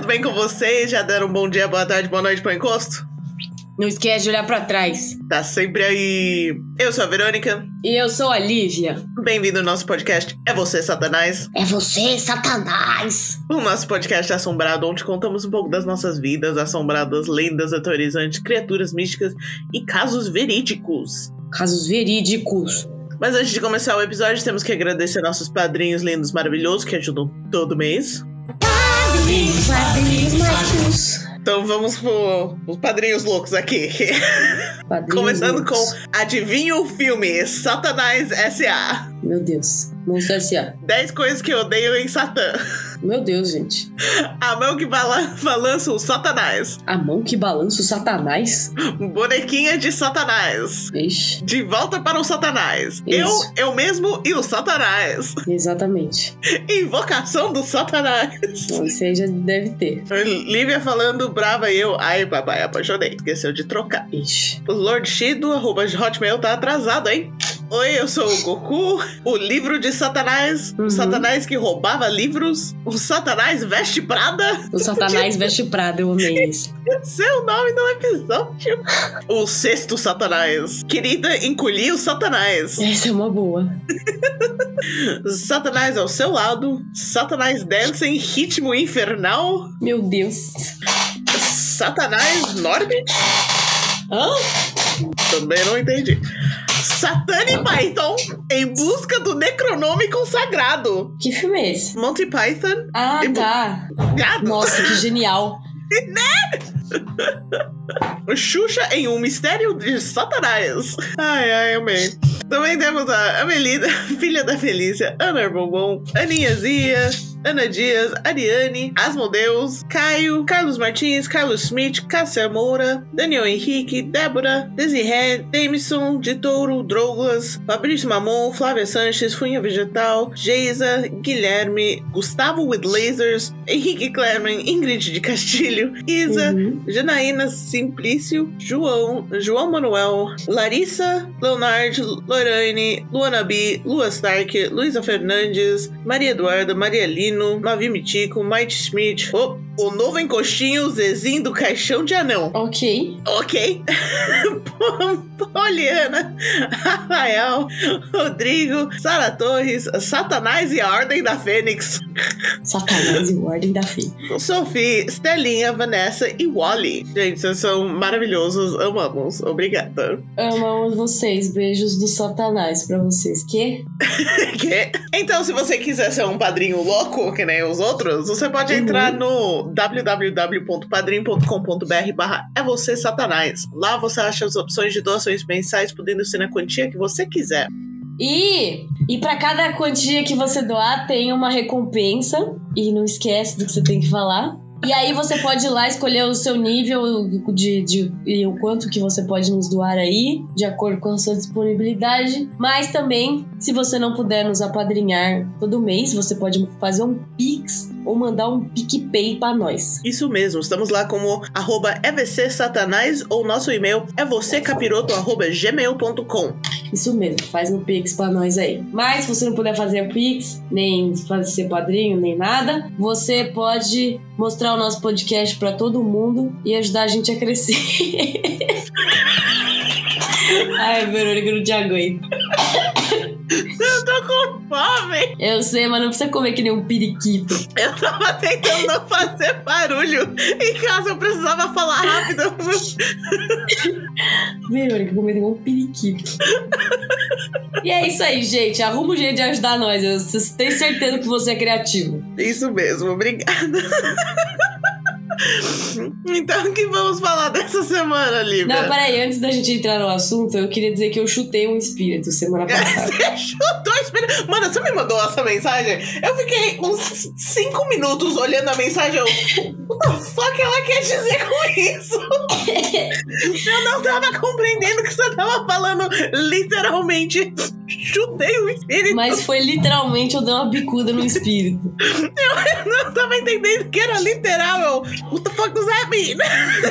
tudo bem com vocês? Já deram um bom dia, boa tarde, boa noite pro encosto? Não esquece de olhar pra trás. Tá sempre aí. Eu sou a Verônica. E eu sou a Lívia. Bem-vindo ao nosso podcast É Você, Satanás. É você, Satanás. O nosso podcast é assombrado, onde contamos um pouco das nossas vidas, assombradas, lendas aterrorizantes, criaturas místicas e casos verídicos. Casos verídicos. Mas antes de começar o episódio, temos que agradecer nossos padrinhos lindos, maravilhosos, que ajudam todo mês. Padrinhos, padrinhos mágicos. Então vamos pro, os padrinhos loucos aqui. Padrinhos Começando com Adivinha o filme Satanás S.A. Meu Deus. Monstro S.A. 10 coisas que eu odeio em Satã. Meu Deus, gente. A mão que bala- balança o Satanás. A mão que balança o Satanás. Bonequinha de Satanás. Ixi, De volta para o Satanás. Isso. Eu, eu mesmo e o Satanás. exatamente. Invocação do Satanás. Bom, isso aí já deve ter. Lívia falando brava e eu. Ai, papai, apaixonei. Esqueceu de trocar. Ixi. O Lord Shido, arroba Hotmail, tá atrasado, hein? Oi, eu sou o Goku, o livro de Satanás, o Uhum. Satanás que roubava livros, o Satanás veste Prada, O Satanás veste Prada, eu amei isso. seu nome no episódio. O sexto Satanás, querida, encolhi o Satanás. Essa é uma boa. Satanás ao seu lado, Satanás dança em ritmo infernal, Meu Deus. Satanás Norbit, Hã? também não entendi. Satani Python em busca do Necronome consagrado. Que filme é esse? Monty Python, Ah, tá. gado. Nossa, que genial. Xuxa em um mistério de Satanás. Ai, ai, amei. Também temos a Amelida, filha da Felícia, Ana Bombom, Aninha Zia, Ana Dias, Ariane, Asmodeus, Caio, Carlos Martins, Carlos Smith, Cássia Moura, Daniel Henrique, Débora, Desiré, Jameson, de Touro, Douglas, Fabrício Mamon, Flávia Sanches, Funha Vegetal, Geisa, Guilherme, Gustavo with Lasers, Henrique Clermen, Ingrid de Castilho, Isa, Uhum. Janaína Simplício, João, João Manuel, Larissa, Leonard, Lorane, Luana B, Lua Stark, Luísa Fernandes, Maria Eduarda, Maria Lino, Mavi Mitico, Mike Schmidt, oh, o novo encostinho Zezinho do Caixão de Anão. Ok. Ok. Poliana, Rafael, Rodrigo, Sara Torres, Satanás e a Ordem da Fênix, Satanás e o Ordem da Fé. Sophie, Estelinha, Vanessa e Wally. Gente, vocês são maravilhosos, amamos. Obrigada. Amamos vocês. Beijos do Satanás pra vocês. Que? Que? Então, se você quiser ser um padrinho louco, que nem os outros, você pode Uhum. entrar no www.padrim.com.br barra é você satanás. Lá você acha as opções de doações mensais, podendo ser na quantia que você quiser. E, e para cada quantia que você doar, tem uma recompensa. E não esquece do que você tem que falar. E aí você pode ir lá escolher o seu nível de, de e o quanto que você pode nos doar aí, de acordo com a sua disponibilidade. Mas também, se você não puder nos apadrinhar todo mês, você pode fazer um Pix ou mandar um PicPay pra nós. Isso mesmo, estamos lá como arroba evcsatanás ou nosso e-mail é vocêcapiroto.gmail.com. Isso mesmo, faz um Pix pra nós aí. Mas se você não puder fazer o Pix, nem fazer ser padrinho, nem nada, você pode mostrar o nosso podcast pra todo mundo e ajudar a gente a crescer. Ai, Verônica, não te aguento. Eu tô com fome! Eu sei, mas não precisa comer que nem um periquito. Eu tava tentando não fazer barulho em casa, eu precisava falar rápido. Verônica, comer igual um periquito. E é isso aí, gente. Arruma um jeito de ajudar nós. Eu tenho certeza que você é criativo. Isso mesmo, obrigada. Então, o que vamos falar dessa semana, Lívia? Não, peraí, antes da gente entrar no assunto, eu queria dizer que eu chutei um espírito semana passada. Você chutou espelho. Mano, você me mandou essa mensagem? Eu fiquei uns 5 minutos olhando a mensagem. Eu, the fuck ela quer dizer com isso? Eu não tava compreendendo o que você tava falando. Literalmente, chutei o espírito. Mas foi literalmente eu dei uma bicuda no espírito. Eu não tava entendendo que era literal. Eu, What the fuck does that mean?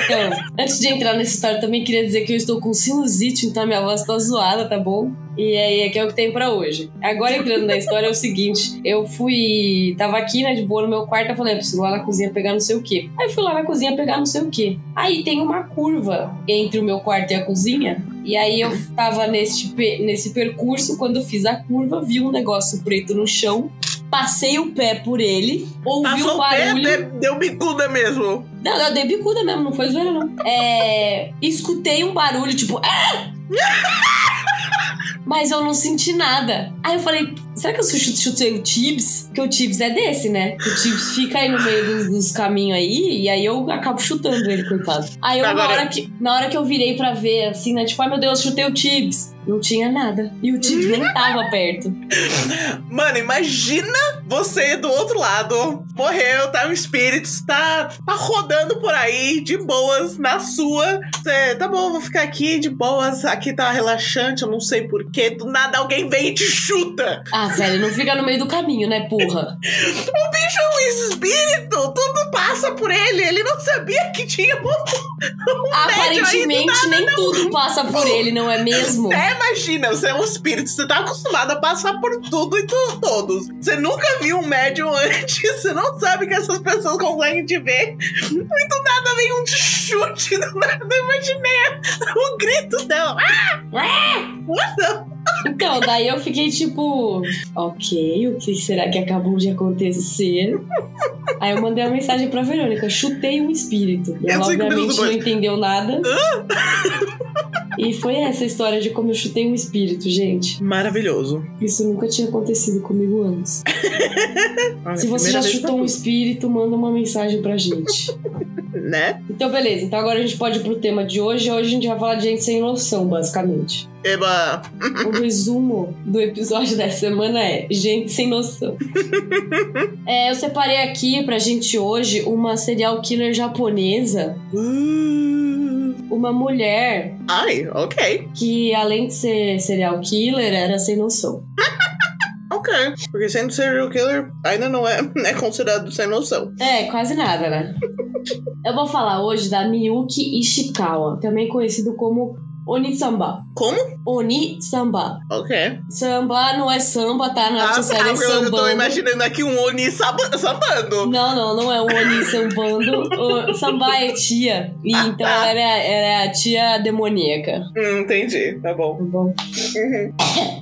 Então, antes de entrar nessa história, também queria dizer que eu estou com sinusite, então minha voz tá zoada, tá bom? E aí, é que é o que tem pra hoje. Agora, entrando na história, é o seguinte: eu fui. Tava aqui, né, de boa no meu quarto. Eu falei, eu preciso lá na cozinha pegar não sei o quê. Aí fui lá na cozinha pegar não sei o quê. Aí tem uma curva entre o meu quarto e a cozinha. E aí eu tava nesse, nesse percurso, quando fiz a curva, vi um negócio preto no chão, passei o pé por ele, ouvi Passou o pé, barulho. de- deu bicuda mesmo. Não, eu dei bicuda mesmo, não foi zoeira, não. É, escutei um barulho, tipo. "Ah!" Mas eu não senti nada. Aí eu falei, será que eu chu- chutei o Tibbs? Porque o Tibbs é desse, né? O Tibbs fica aí no meio dos, dos caminhos aí, e aí eu acabo chutando ele, coitado. Aí eu, na, Agora- hora que, na hora que eu virei pra ver, assim, né? Tipo, ai meu Deus, chutei o Tibbs. Não tinha nada. E o Tibbs nem tava perto. Mano, imagina você do outro lado. Morreu, tá um espírito, tá, tá rodando por aí de boas na sua. Você, tá bom, vou ficar aqui de boas. Aqui tá relaxante, eu não sei porquê. Do nada alguém vem e te chuta. Ah, velho, não fica no meio do caminho, né, porra? O bicho é um espírito, tudo passa por ele. Ele não sabia que tinha um. Aparentemente, nem tudo passa por ele, não é mesmo? É, imagina, você é um espírito, você tá acostumado a passar por tudo e tu- todos. Você nunca viu um médium antes, você não sabe que essas pessoas conseguem te ver. E do nada vem um chute, do nada eu imaginei o grito dela. Ah! Não. Então, daí eu fiquei tipo, ok, o que será que acabou de acontecer? Aí eu mandei uma mensagem pra Verônica, chutei um espírito. E ela que obviamente não entendeu nada. E foi essa história de como eu chutei um espírito, gente. Maravilhoso. Isso nunca tinha acontecido comigo antes. Olha, Se você já chutou um espírito, manda uma mensagem pra gente. Né? Então, beleza. Então agora a gente pode ir pro tema de hoje. Hoje a gente vai falar de gente sem noção, basicamente. Eba. O resumo do episódio dessa semana é gente sem noção. É, eu separei aqui pra gente hoje uma serial killer japonesa, Uh, uma mulher Ai, ok. que além de ser serial killer era sem noção. Ok. Porque sendo serial killer, ainda não é, é considerado sem noção. É, quase nada, né? Eu vou falar hoje da Miyuki Ishikawa, também conhecido como Oni-samba. Como? Oni-samba. Ok. Samba não é samba, tá? Não é Ah, você tá, porque eu tô imaginando aqui um Oni samba- sambando. Não, não, não é o Oni sambando. O samba é tia. E Ah, então tá. era, era a tia demoníaca. Hum, entendi. Tá bom. Tá bom? Uhum.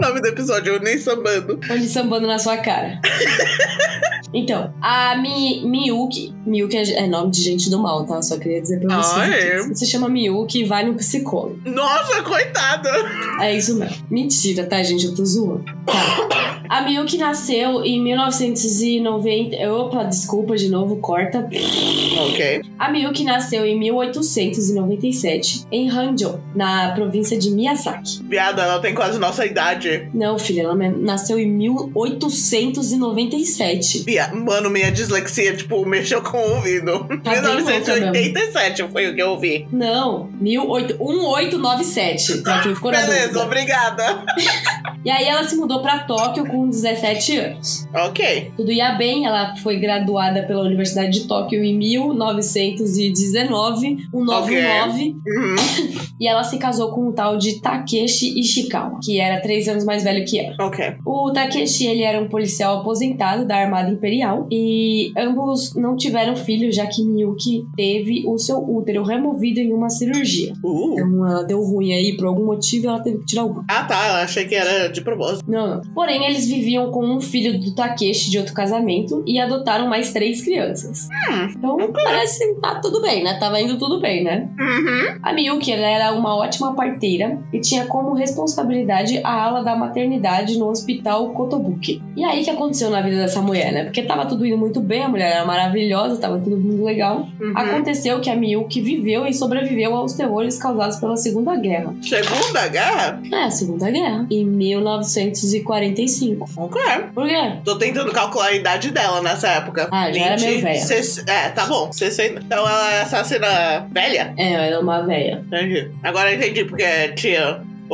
Nome do episódio, Oni sambando. Oni sambando na sua cara. Então, a Mi, Miyuki. Miyuki é, é nome de gente do mal, tá? Só queria dizer pra vocês. Ah, é? Se você chama Miyuki, vai no psicólogo. Nossa, coitada. É isso mesmo. Mentira, tá, gente? Eu tô zoando. Tá. A Miyuki nasceu em 1990. Opa, desculpa de novo, corta. Ok. A Miyuki nasceu em 1897 em Hanjo, na província de Miyazaki. Viada, ela tem quase nossa idade. Não, filha, ela nasceu em 1897. Via- Mano, minha dislexia, tipo, mexeu com o ouvido. Tá bem louca 1987 foi o que eu ouvi. Não, 18 1897. Pra quem ficou Beleza, obrigada. E aí ela se mudou pra Tóquio com 17 anos. Ok. Tudo ia bem, ela foi graduada pela Universidade de Tóquio em 1919, 199, Uhum. e ela se casou com um tal de Takeshi Ishikawa, que era três anos mais velho que ela. Ok. O Takeshi, ele era um policial aposentado da Armada Imperial e ambos não tiveram filhos, já que Miyuki teve o seu útero removido em uma cirurgia. Uh. Então ela deu ruim aí por algum motivo ela teve que tirar o. Ah, tá. Eu achei que era de propósito. Não, não. Porém, eles viviam com um filho do Takeshi de outro casamento e adotaram mais três crianças. Hum. Então parece que tá tudo bem, né? Tava indo tudo bem, né? Uhum. A Miyuki ela era uma ótima parteira e tinha como responsabilidade a ala da maternidade no hospital Kotobuki. E aí que aconteceu na vida dessa mulher, né? Porque tava tudo indo muito bem, a mulher era maravilhosa, tava tudo muito legal. Uhum. Aconteceu que a Miyuki viveu e sobreviveu aos terrores causados pela Segunda Guerra. Segunda guerra? É, Segunda Guerra. Em 1945. Ok. Por quê? Tô tentando calcular a idade dela nessa época. Ah, já era meio velha. ses- É, tá bom. 60. Então ela é assassina velha? É, ela é uma velha. Entendi. Agora entendi porque é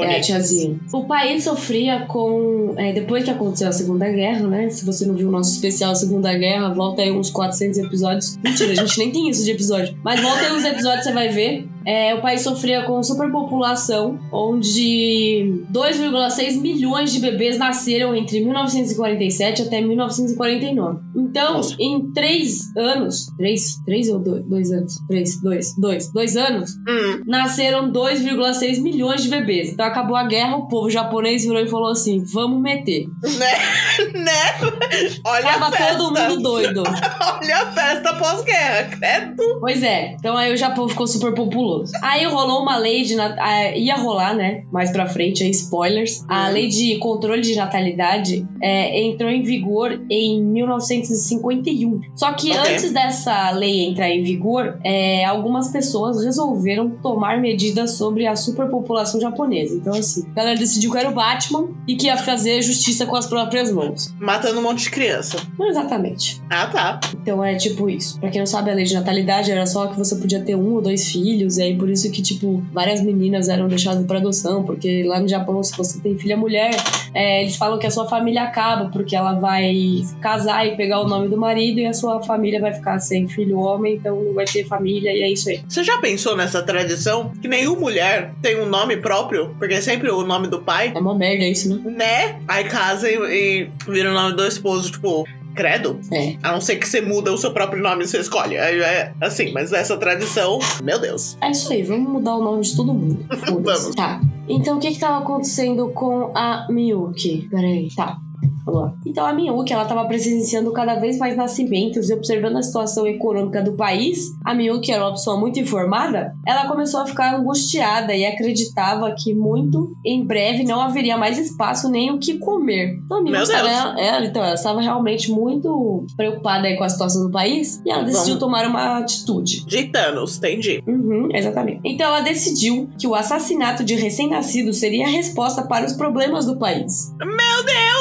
É, a tiazinha. O país sofria com. é, depois que aconteceu a Segunda Guerra, né? Se você não viu o nosso especial Segunda Guerra, volta aí uns 400 episódios. Mentira, a gente nem tem isso de episódio. Mas volta aí uns episódios, você vai ver. É, o país sofria com superpopulação, onde 2,6 milhões de bebês nasceram entre 1947 até 1949. Então, Nossa. em três anos, três, três ou dois, dois anos? Três, dois, dois, dois anos, Hum, nasceram 2,6 milhões de bebês. Então acabou a guerra, o povo japonês virou e falou assim: vamos meter. né? né? Olha Tava a festa. todo mundo doido. Olha a festa pós-guerra, credo. Pois é, então aí o Japão ficou super populoso. Aí rolou uma lei de. ah, ia rolar, né? Mais pra frente, aí, spoilers. A Uhum. lei de controle de natalidade é, entrou em vigor em 1951. Só que Ok. antes dessa lei entrar em vigor, é, algumas pessoas resolveram tomar medidas sobre a superpopulação japonesa. Então, assim, a galera decidiu que era o Batman e que ia fazer justiça com as próprias mãos. Matando um monte de criança. Não exatamente. Ah, tá. Então é tipo isso. Pra quem não sabe, a lei de natalidade era só que você podia ter um ou dois filhos, e aí por isso que, tipo, várias meninas eram deixadas pra adoção, porque lá no Japão, se você tem filha mulher, é, eles falam que a sua família acaba, porque ela vai casar e pegar o nome do marido, e a sua família vai ficar sem filho homem, então não vai ter família, e é isso aí. Você já pensou nessa tradição que nenhuma mulher tem um nome próprio? Porque é sempre o nome do pai, É uma merda isso, né? né? Aí casa e, e vira o nome do esposo, tipo, credo. É. A não ser que você muda o seu próprio nome e você escolhe. Aí é assim, mas essa tradição, meu Deus. É isso aí, vamos mudar o nome de todo mundo. Vamos. Tá. Então, o que que tava acontecendo com a Miyuki? Peraí, tá. Lá. Então, a Miyuki, ela tava presenciando cada vez mais nascimentos e observando a situação econômica do país. A Miyuki era uma pessoa muito informada. Ela começou a ficar angustiada e acreditava que muito em breve não haveria mais espaço nem o que comer. Então, a Miyuki Meu Deus. estava, ela, então, ela estava realmente muito preocupada com a situação do país e ela decidiu Vamos. tomar uma atitude. De Thanos, entendi. Uhum, exatamente. Então ela decidiu que o assassinato de recém-nascidos seria a resposta para os problemas do país.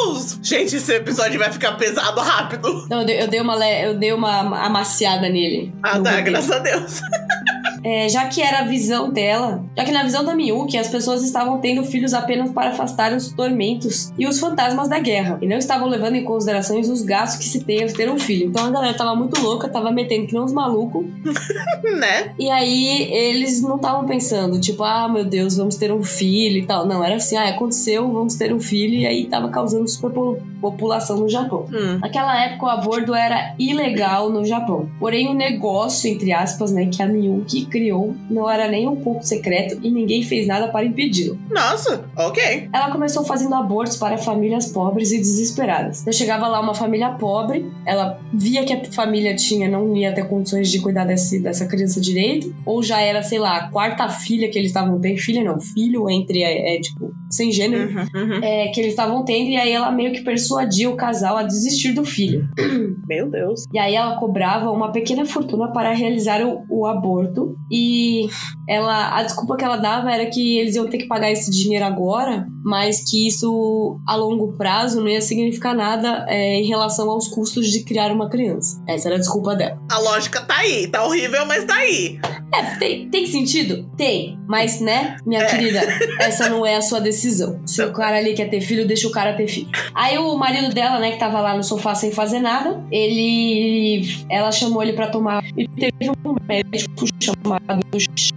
Deus! Gente, esse episódio vai ficar pesado rápido. Então eu dei, uma, eu dei uma amaciada nele. Ah, tá, graças a Deus. É, já que era a visão dela, já que na visão da Miyuki as pessoas estavam tendo filhos apenas para afastar os tormentos e os fantasmas da guerra, e não estavam levando em consideração os gastos que se tem ao ter um filho. Então a galera tava muito louca, tava metendo que não uns malucos, né? E aí eles não estavam pensando, tipo, ah, meu Deus, vamos ter um filho e tal. Não, era assim, ah, aconteceu, vamos ter um filho, e aí tava causando superpopulação no Japão. Hum. Naquela época o aborto era ilegal no Japão. Porém, o negócio, entre aspas, né, que a Miyuki criou não era nem um pouco secreto e ninguém fez nada para impedi-lo. Nossa, ok. Ela começou fazendo abortos para famílias pobres e desesperadas. Então chegava lá uma família pobre, ela via que a família tinha, não ia ter condições de cuidar desse, dessa criança direito, ou já era, sei lá, a quarta filha que eles estavam tendo, filha não, filho entre, é, é, tipo, sem gênero, Uhum, uhum. é, que eles estavam tendo, e aí ela meio que persuadia o casal a desistir do filho. Meu Deus. E aí ela cobrava uma pequena fortuna para realizar o, o aborto. E ela a desculpa que ela dava era que eles iam ter que pagar esse dinheiro agora, mas que isso a longo prazo não ia significar nada é, em relação aos custos de criar uma criança. Essa era a desculpa dela. A lógica tá aí. Tá horrível, mas tá aí. É, tem, tem sentido? Tem. Mas, né, minha É. querida, essa não é a sua decisão. Se o cara ali quer ter filho, deixa o cara ter filho. Aí o marido dela, né, que tava lá no sofá sem fazer nada, ele. Ela chamou ele pra tomar. E teve um médico chamado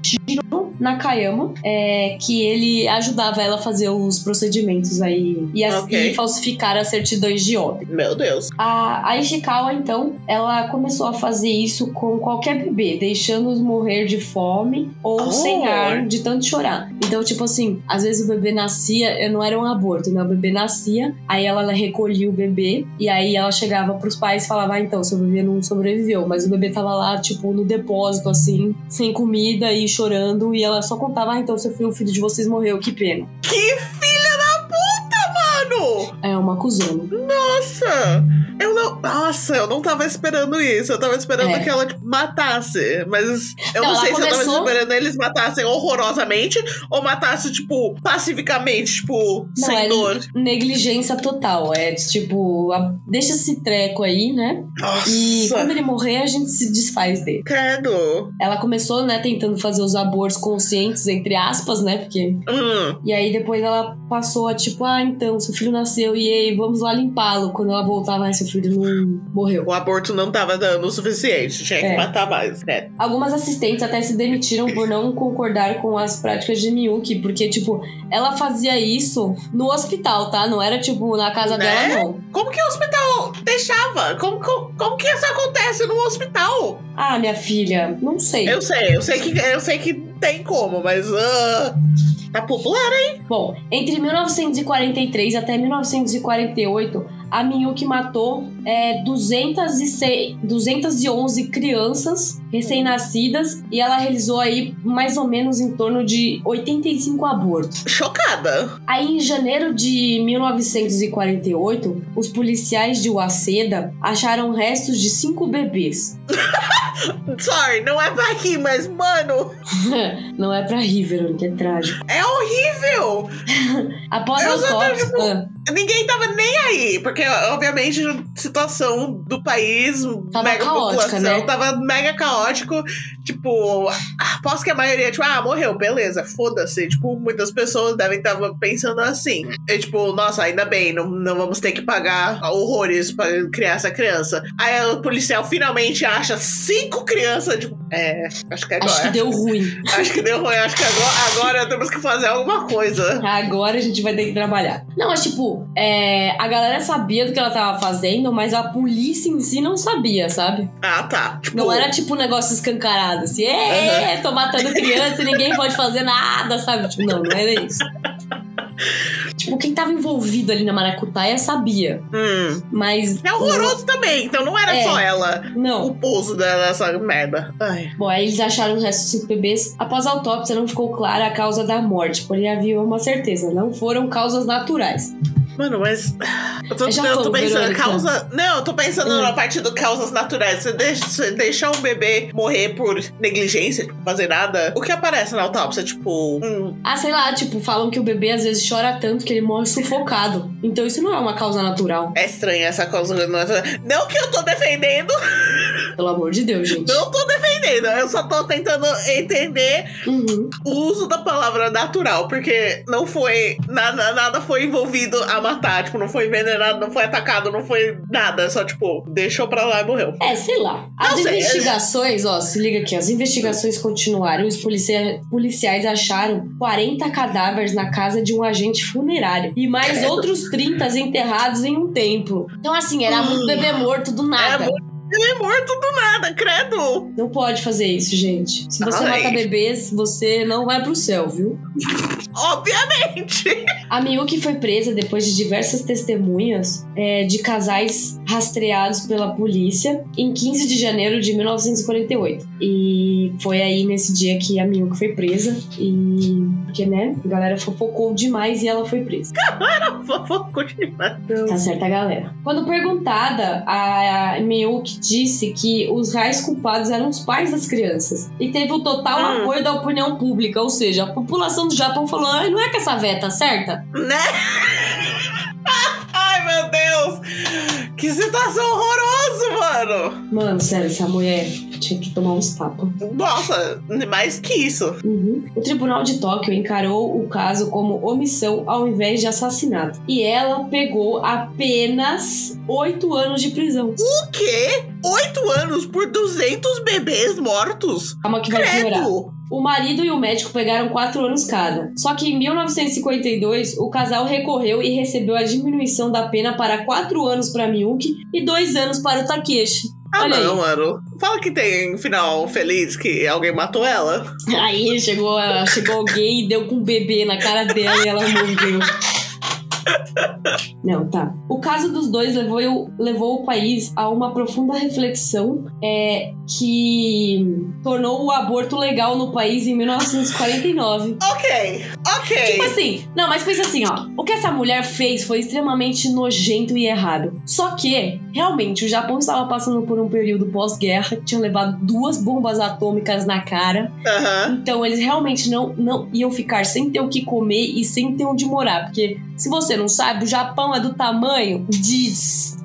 Shiro Nakayama, é, que ele ajudava ela a fazer os procedimentos aí e, a- Ok. e falsificar as certidões de óbito. Meu Deus. A, a Ishikawa, então, ela começou a fazer isso com qualquer bebê, deixando-os morrer de fome ou Oh. sem ar, de tanto chorar. Então, tipo assim, às vezes o bebê nascia, não era um aborto, né? O bebê nascia, aí ela recolhia o bebê, e aí ela chegava pros pais e falava, ah, então, seu bebê não sobreviveu, mas o bebê tava lá, tipo, no depósito, assim, sem comida e chorando, e ela só contava, ah, então, seu filho, o filho de vocês morreu, que pena. Que filha da puta, mano! É uma cuzona. Nossa! Eu não. Nossa, eu não tava esperando isso. Eu tava esperando É. que ela tipo, matasse. Mas eu Não, não, sei se eu começou- tava esperando eles matassem horrorosamente ou matassem, tipo, pacificamente, tipo, Não, sem é dor. negligência total. É tipo, a- deixa esse treco aí, né? E Nossa! quando ele morrer, a gente se desfaz dele. Credo! Ela começou, né, tentando fazer os abortos conscientes, entre aspas, né? Porque. Hum, E aí depois ela passou a tipo, ah, então, seu filho nasceu nasceu e aí, vamos lá limpá-lo. Quando ela voltava, ai, seu filho não morreu. O aborto não tava dando o suficiente, tinha que É. matar mais, né? Algumas assistentes até se demitiram por não concordar com as práticas de Miyuki, porque, tipo, ela fazia isso no hospital, tá? Não era, tipo, na casa Né? dela, não. Como que o hospital deixava? Como, como, como que isso acontece no hospital? Ah, minha filha, não sei. Eu sei, eu sei que, eu sei que tem como, mas. ah, tá popular, hein? Bom, entre 1943 até 1948, a Miyuki matou é, 206, 211 crianças recém-nascidas e ela realizou aí mais ou menos em torno de 85 abortos. Chocada. Aí, em janeiro de 1948, os policiais de Waseda acharam restos de cinco bebês. Sorry, não é pra aqui, mas, mano, Não é pra rir, Verônica, é trágico. é horrível. Após a Eu tô, autópsia... tipo, Ninguém tava nem aí, porque, obviamente, a situação do país, Tava mega caótica, população, né? tava mega caótico. Tipo, aposto que a maioria, tipo, ah, morreu, beleza, foda-se. Tipo, muitas pessoas devem estar pensando assim. E, tipo, nossa, ainda bem, não, não vamos ter que pagar horrores pra criar essa criança. Aí o policial finalmente acha cinco crianças, tipo, é, acho que agora. acho que deu ruim. Acho que deu ruim, acho que agora, agora temos que fazer alguma coisa. Agora a gente vai ter que trabalhar. Não, mas tipo, é, a galera sabia do que ela tava fazendo, mas a polícia em si não sabia, sabe? Ah, tá. Tipo, Não era tipo um negócio escancarado, assim, é, tô matando criança e ninguém pode fazer nada, sabe? Tipo, não, não era isso. tipo, quem tava envolvido ali na maracutaia sabia, Hum. mas. É horroroso também, então não era É. só ela. Não. O pouso dela, essa merda. Ai. Bom, aí eles acharam o resto dos cinco bebês. Após a autópsia, não ficou clara a causa da morte, porém havia uma certeza: não foram causas naturais. Mano, mas. Eu tô, eu tô pensando, Verônica. causa. Não, eu tô pensando Hum. na parte do causas naturais. Você deixa, você um bebê morrer por negligência, tipo, fazer nada. O que aparece na autópsia? Tipo, um. Ah, sei lá, tipo, falam que o bebê às vezes chora tanto que ele morre sufocado. Então isso não é uma causa natural. É estranha essa causa natural. Não que eu tô defendendo, Pelo amor de Deus, gente. não tô defendendo. Eu só tô tentando entender Uhum. o uso da palavra natural, porque não foi. Nada, nada foi envolvido a matar. Tipo, não foi envenenado, não foi atacado, não foi nada. Só, tipo, deixou pra lá e morreu. É, sei lá. As Não sei. investigações, ó, se liga aqui, as investigações continuaram e os policia- policiais acharam 40 cadáveres na casa de um agente funerário e mais Credo. outros 30 enterrados em um templo. Então, assim, era muito Hum. bebê morto do nada. É muito- Ele é morto do nada, credo! Não pode fazer isso, gente. Se você Ai. mata bebês, você não vai pro céu, viu? Obviamente! A Miyuki foi presa depois de diversas testemunhas é, de casais rastreados pela polícia em 15 de janeiro de 1948. E foi aí nesse dia que a Miyuki foi presa. E. Porque, né? A galera fofocou demais e ela foi presa. Fofoco demais. Tá certa, galera. Quando perguntada, a Miyuki disse que os reais culpados eram os pais das crianças. E teve o total Hum. apoio da opinião pública. Ou seja, a população do Japão falou: "Ai, não é que essa véia tá certa? Né? Ai, meu Deus! Que situação horrorosa, mano! Mano, sério, essa mulher tinha que tomar uns tapas. Nossa, mais que isso. Uhum. O Tribunal de Tóquio encarou o caso como omissão ao invés de assassinato. E ela pegou apenas oito anos de prisão. O quê? Oito anos por 200 bebês mortos? Calma que vai piorar. O marido e o médico pegaram quatro anos cada. Só que em 1952, o casal recorreu e recebeu a diminuição da pena para quatro anos para Miyuki e dois anos para o Takeshi. Ah, Olha não, mano. Fala que tem final feliz que alguém matou ela. Aí chegou, chegou alguém e deu com um bebê na cara dela e ela morreu. Não, tá. O caso dos dois levou, levou o país a uma profunda reflexão é, que tornou o aborto legal no país em 1949. Ok, ok. Tipo assim, não, mas pensa assim, ó. O que essa mulher fez foi extremamente nojento e errado. Só que, realmente, o Japão estava passando por um período pós-guerra que tinha levado duas bombas atômicas na cara. Aham. Então, eles realmente não, não iam ficar sem ter o que comer e sem ter onde morar. Porque, se você não sabe, o Japão é do tamanho de.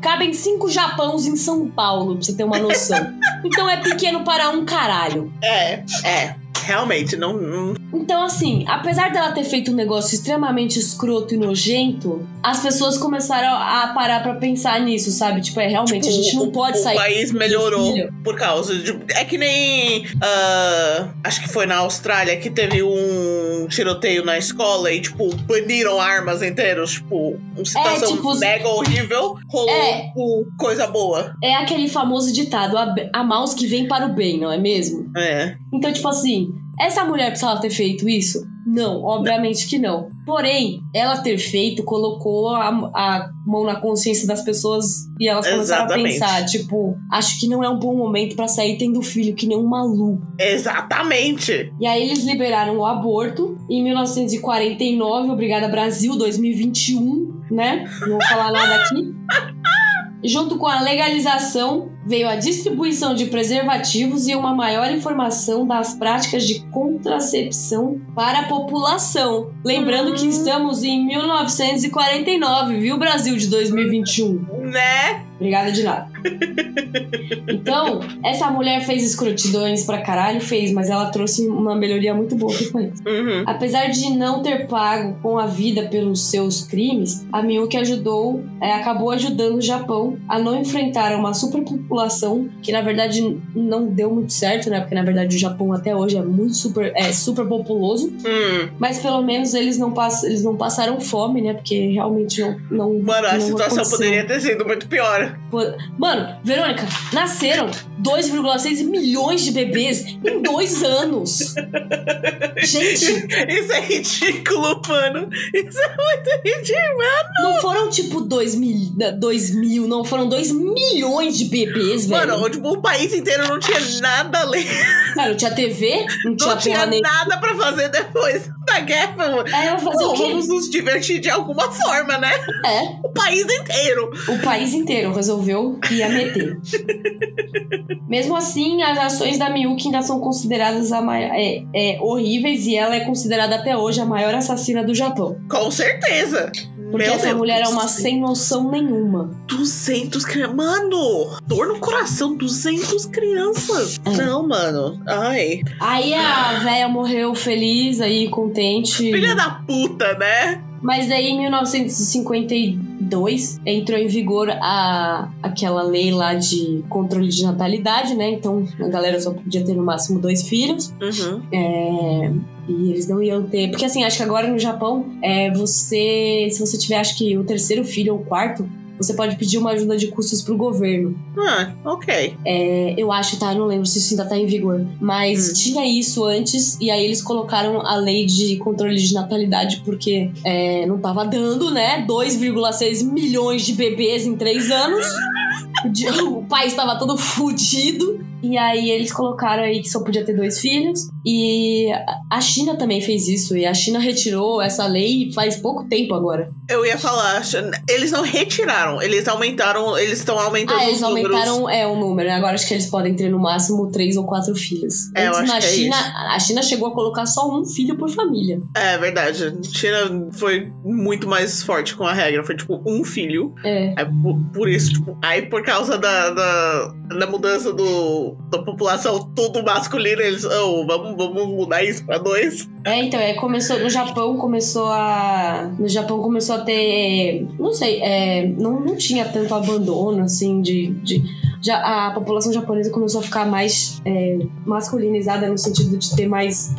Cabem cinco Japãos em São Paulo, pra você ter uma noção. então é pequeno para um caralho. É, é. Realmente, não, não. Então, assim, apesar dela ter feito um negócio extremamente escroto e nojento, as pessoas começaram a parar pra pensar nisso, sabe? Tipo, é realmente, a gente não o, pode o sair. país melhorou por causa de. É que nem. ah, acho que foi na Austrália que teve um tiroteio na escola e, tipo, baniram armas inteiras. Tipo, uma situação tipo, mega horrível rolou É. por coisa boa. É aquele famoso ditado, a, a mouse que vem para o bem, não é mesmo? É. Então, tipo assim, essa mulher precisava ter feito isso? Não, obviamente que não. Porém, ela ter feito colocou a, a mão na consciência das pessoas e elas começaram Exatamente. a pensar, tipo, acho que não é um bom momento pra sair tendo filho, que nem um maluco. Exatamente. E aí eles liberaram o aborto em 1949, obrigada Brasil 2021, né? Não vou falar nada aqui. Junto com a legalização, veio a distribuição de preservativos e uma maior informação das práticas de contracepção para a população. Lembrando que estamos em 1949, viu, Brasil de 2021? Né? Obrigada de nada. Então, essa mulher fez escrotidões pra caralho, fez, mas ela trouxe uma melhoria muito boa pro país. Uhum. Apesar de não ter pago com a vida pelos seus crimes, a Miyuki ajudou, é, acabou ajudando o Japão a não enfrentar uma superpopulação que na verdade não deu muito certo, né? Porque na verdade o Japão até hoje é muito super, é super populoso, Hum. mas pelo menos eles não, pass, eles não passaram fome, né? Porque realmente não. não Mano, a não situação aconteceu. poderia ter sido muito pior. Mano, Verônica, nasceram 2,6 milhões de bebês em dois anos. Gente, Isso é ridículo, mano. Isso é muito ridículo. não foram tipo 2 mil, 2 mil, não, foram 2 milhões de bebês, velho. Mano, tipo, o país inteiro não tinha nada além. Cara, não tinha TV, não tinha Não tinha porra nem. nada pra fazer depois da guerra. mano. É, fazer o Pô, vamos nos divertir de alguma forma, né? É, O país inteiro. o país inteiro resolveu que ia meter. Mesmo assim, as ações da Miyuki ainda são consideradas é, é, horríveis e ela é considerada até hoje a maior assassina do Japão. Com certeza. Porque Meu essa Deus, mulher é uma 200 sem noção nenhuma. 200 crianças. Mano, dor no coração, 200 crianças. É. Não, mano. Ai. Aí a véia morreu feliz, aí contente. Filha da puta, né? Mas daí em 1952 entrou em vigor a, aquela lei lá de controle de natalidade, né? Então a galera só podia ter no máximo dois filhos. Uhum. É, e eles não iam ter. Porque assim, acho que agora no Japão, é, você. Se você tiver, acho que o terceiro filho ou o quarto, você pode pedir uma ajuda de custos pro governo. Ah, ok. É, eu acho, tá? Eu não lembro se isso ainda tá em vigor. Mas Hum. tinha isso antes, e aí eles colocaram a lei de controle de natalidade, porque é, não tava dando, né? 2,6 milhões de bebês em três anos. O di- O país tava todo fudido. E aí eles colocaram aí que só podia ter dois filhos. E a China também fez isso. E a China retirou essa lei faz pouco tempo agora. Eu ia falar, eles não retiraram, eles aumentaram, eles estão aumentando Ah, eles os números. aumentaram é, o número. Agora acho que eles podem ter no máximo três ou quatro filhos. É, eu Antes acho na que é China, isso. a China chegou a colocar só um filho por família. É verdade. China foi muito mais forte com a regra. Foi tipo um filho. É. Aí, por, por isso, tipo, aí por causa da, da, da mudança do, da população tudo masculina, eles, oh, vamos, vamos mudar isso pra dois. É, então, é, começou, no Japão começou a. No Japão começou a ter. Não sei, é, não, não tinha tanto abandono, assim, de. de a população japonesa começou a ficar mais é, masculinizada no sentido de ter mais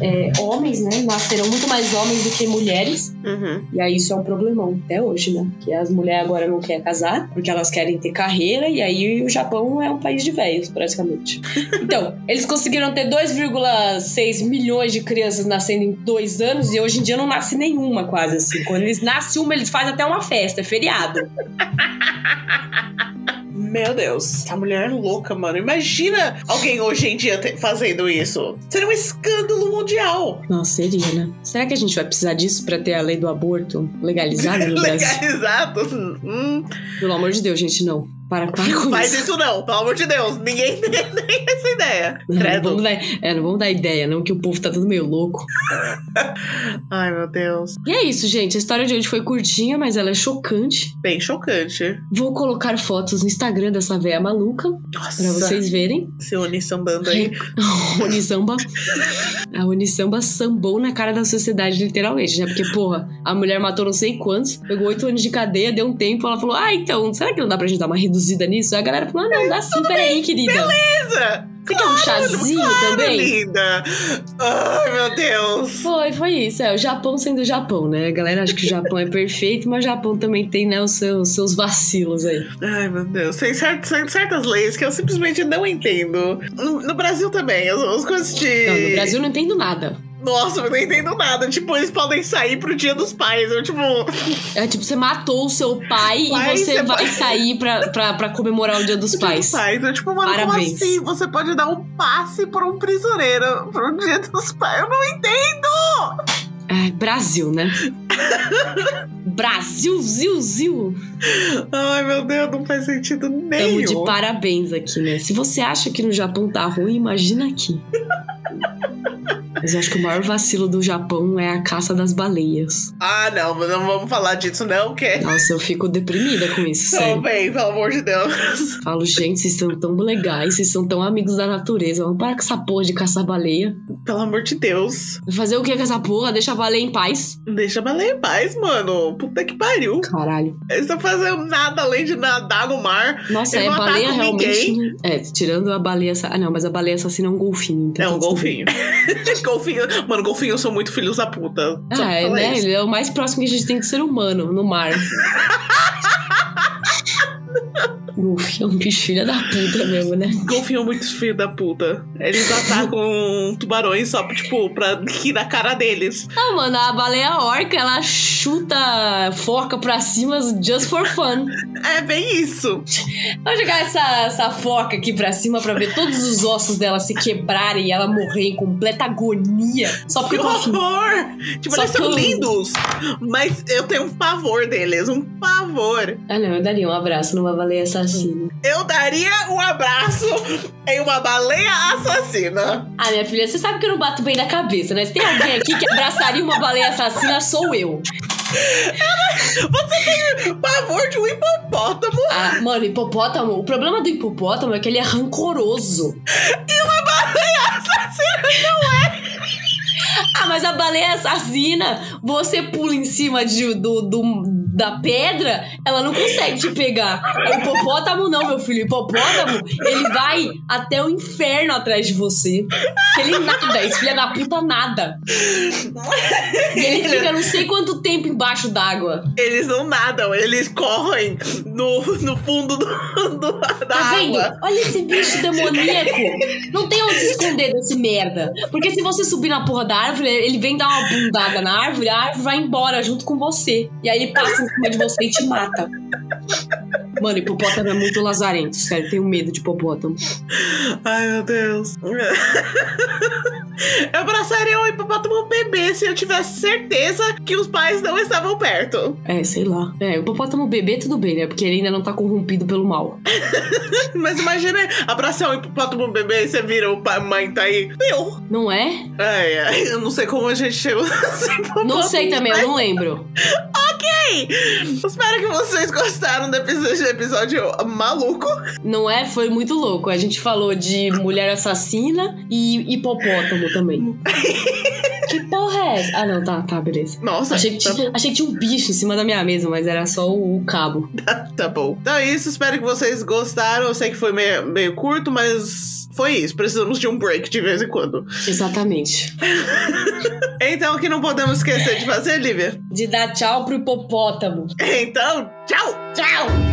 é, homens, né? Nasceram muito mais homens do que mulheres. Uhum. E aí isso é um problemão até hoje, né? Que as mulheres agora não querem casar, porque elas querem ter carreira, e aí o Japão é um país de velhos, praticamente. Então, eles conseguiram ter 2,6 milhões de crianças nascendo em dois anos, e hoje em dia não nasce nenhuma, quase assim. Quando eles nascem uma, eles fazem até uma festa, é feriado. Meu Deus, essa mulher é louca, mano. Imagina alguém hoje em dia fazendo isso. Seria um escândalo mundial. Nossa, seria, né? Será que a gente vai precisar disso pra ter a lei do aborto legalizada no Brasil? Legalizado. Hum, Pelo amor de Deus, gente, não. Para, para com Faz isso. isso não, pelo amor de Deus. Ninguém tem essa ideia. Não, não vamos dar, é, não vamos dar ideia, não, que o povo tá tudo meio louco. Ai, meu Deus. E é isso, gente. A história de hoje foi curtinha, mas ela é chocante. Bem chocante. Vou colocar fotos no Instagram dessa véia maluca Nossa. pra vocês verem. Se une sambando aí. A Unisamba. A Unisamba sambou na cara da sociedade, literalmente, né? Porque, porra, a mulher matou não sei quantos, pegou oito anos de cadeia, deu um tempo, ela falou: Ah, então, será que não dá pra gente dar uma nisso? A galera falou: Ah, não, dá sim, peraí, querida. Beleza. Você quer um chazinho Claro, também? linda. Ai, meu Deus. Foi, foi isso. É, o Japão sendo o Japão, né? A galera acha que o Japão é perfeito, mas o Japão também tem, né, os seus, seus vacilos aí. Ai, meu Deus. Tem, tem certas leis que eu simplesmente não entendo. No, no Brasil também, as, as coisas de. Não, no Brasil eu não entendo nada. Nossa, eu não entendo nada. Tipo, eles podem sair pro dia dos pais. Eu, tipo. É tipo, você matou o seu pai Pai, e você vai pode- sair pra, pra, pra comemorar o Dia dos Dia dos Pais. pais. Eu, tipo, mano, Parabéns. como assim? Você pode dar um passe pra um prisioneiro pro dia dos pais. Eu não entendo! Ai, Brasil, né? Brasil, ziu, ziu. Ai, meu Deus, não faz sentido nenhum. Tamo de parabéns aqui, né? Se você acha que no Japão tá ruim, imagina aqui. Mas eu acho que o maior vacilo do Japão é a caça das baleias. Ah, não, mas não vamos falar disso, não, que. Nossa, eu fico deprimida com isso, sério. bem, pelo amor de Deus. Falo, gente, vocês são tão legais, vocês são tão amigos da natureza. Vamos parar com essa porra de caçar baleia. Pelo amor de Deus. Fazer o que com essa porra? Deixa a baleia em paz. Deixa a baleia em paz, mano. Puta que pariu. Caralho. Eles estão fazendo nada além de nadar no mar. Nossa, é baleia realmente. É, tirando a baleia. Ah, não, mas a baleia assassina é um golfinho. então É um golfinho. golfinho. Mano, golfinhos são muito filhos da puta. Ah, é, né? isso. Ele é o mais próximo que a gente tem de ser humano no mar. Golfinho é um bicho filha da puta mesmo, né? Golfinho é muito filho da puta. Eles atacam tubarões só, tipo, pra rir na cara deles. Ah, mano, a baleia orca, ela chuta forca pra cima just for fun. É bem isso. Vamos jogar essa, essa forca aqui pra cima pra ver todos os ossos dela se quebrarem e ela morrer em completa agonia. Só porque Que eu afim. horror! Tipo, Só eles são eu- lindos, mas eu tenho um pavor deles, um pavor. Ah, não, eu daria um abraço numa baleia assassina. Eu daria um abraço em uma baleia assassina. Ah, minha filha, você sabe que eu não bato bem na cabeça, né? Se tem alguém aqui que abraçaria uma baleia assassina, sou eu. Pavor de um hipopótamo Ah, mano, hipopótamo. O problema do hipopótamo é que ele é rancoroso. e uma baleia assassina. Ah, mas a baleia assassina, você pula em cima de, do, do- da pedra, ela não consegue te pegar. O hipopótamo não, meu filho. O hipopótamo, ele vai até o inferno atrás de você. Ele nada, esse filho da puta nada. E ele fica não sei quanto tempo embaixo d'água. Eles não nadam, eles correm no, no fundo do, do- da Tá vendo? água. Olha esse bicho demoníaco. Não tem onde se esconder desse merda. Porque se você subir na porra da árvore, ele vem dar uma bundada na árvore, a árvore vai embora junto com você. E aí ele passa em cima de você e te mata. Mano, hipopótamo é muito lazarento, sério. Tenho medo de hipopótamo. Ai, meu Deus. Eu abraçaria o hipopótamo bebê se eu tivesse certeza que os pais não estavam perto. É, sei lá. É, o hipopótamo bebê, tudo bem, né? Porque ele ainda não tá corrompido pelo mal. Mas imagina abraçar um hipopótamo bebê e você vira o pai, mãe tá aí. Meu! Não é? Ai, ai, eu não sei como a gente chegou nesse Não sei também, eu não lembro. Espero que vocês gostaram do episódio, episódio maluco. Não é? Foi muito louco. A gente falou de mulher assassina e hipopótamo também. que porra é essa? Ah, não, tá, tá, beleza. Nossa, Achei que, tá, tinha, achei que tinha um bicho em cima da minha mesa, mas era só o, o cabo. tá bom. Então é isso, espero que vocês gostaram. Eu sei que foi meio, meio curto, mas foi isso. Precisamos de um break de vez em quando. Exatamente. Então, o que não podemos esquecer de fazer, Lívia? De dar tchau pro hipopótamo. Então, tchau! Tchau!